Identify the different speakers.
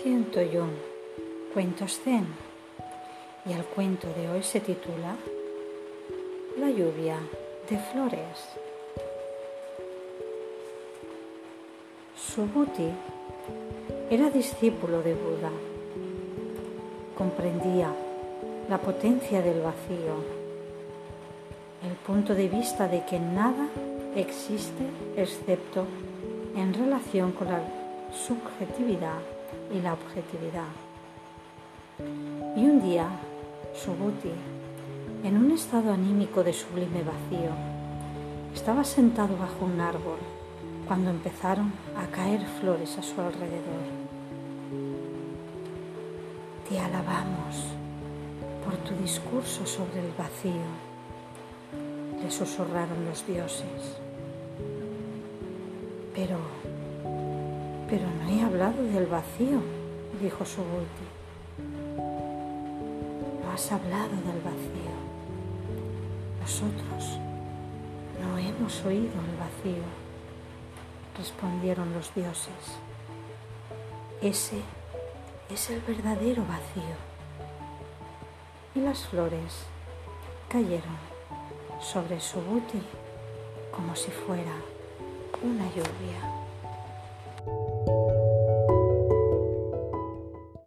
Speaker 1: 101 Cuentos Zen y el cuento de hoy se titula La lluvia de flores. Subhuti era discípulo de Buda. Comprendía la potencia del vacío, el punto de vista de que nada existe excepto en relación con la subjetividad y la objetividad. Y un día, Subhuti, en un estado anímico de sublime vacío, estaba sentado bajo un árbol cuando empezaron a caer flores a su alrededor. Te alabamos por tu discurso sobre el vacío, le susurraron los dioses. Pero pero no he hablado del vacío, dijo Subhuti. No has hablado del vacío. Nosotros no hemos oído el vacío, respondieron los dioses. Ese es el verdadero vacío. Y las flores cayeron sobre Subhuti como si fuera una lluvia.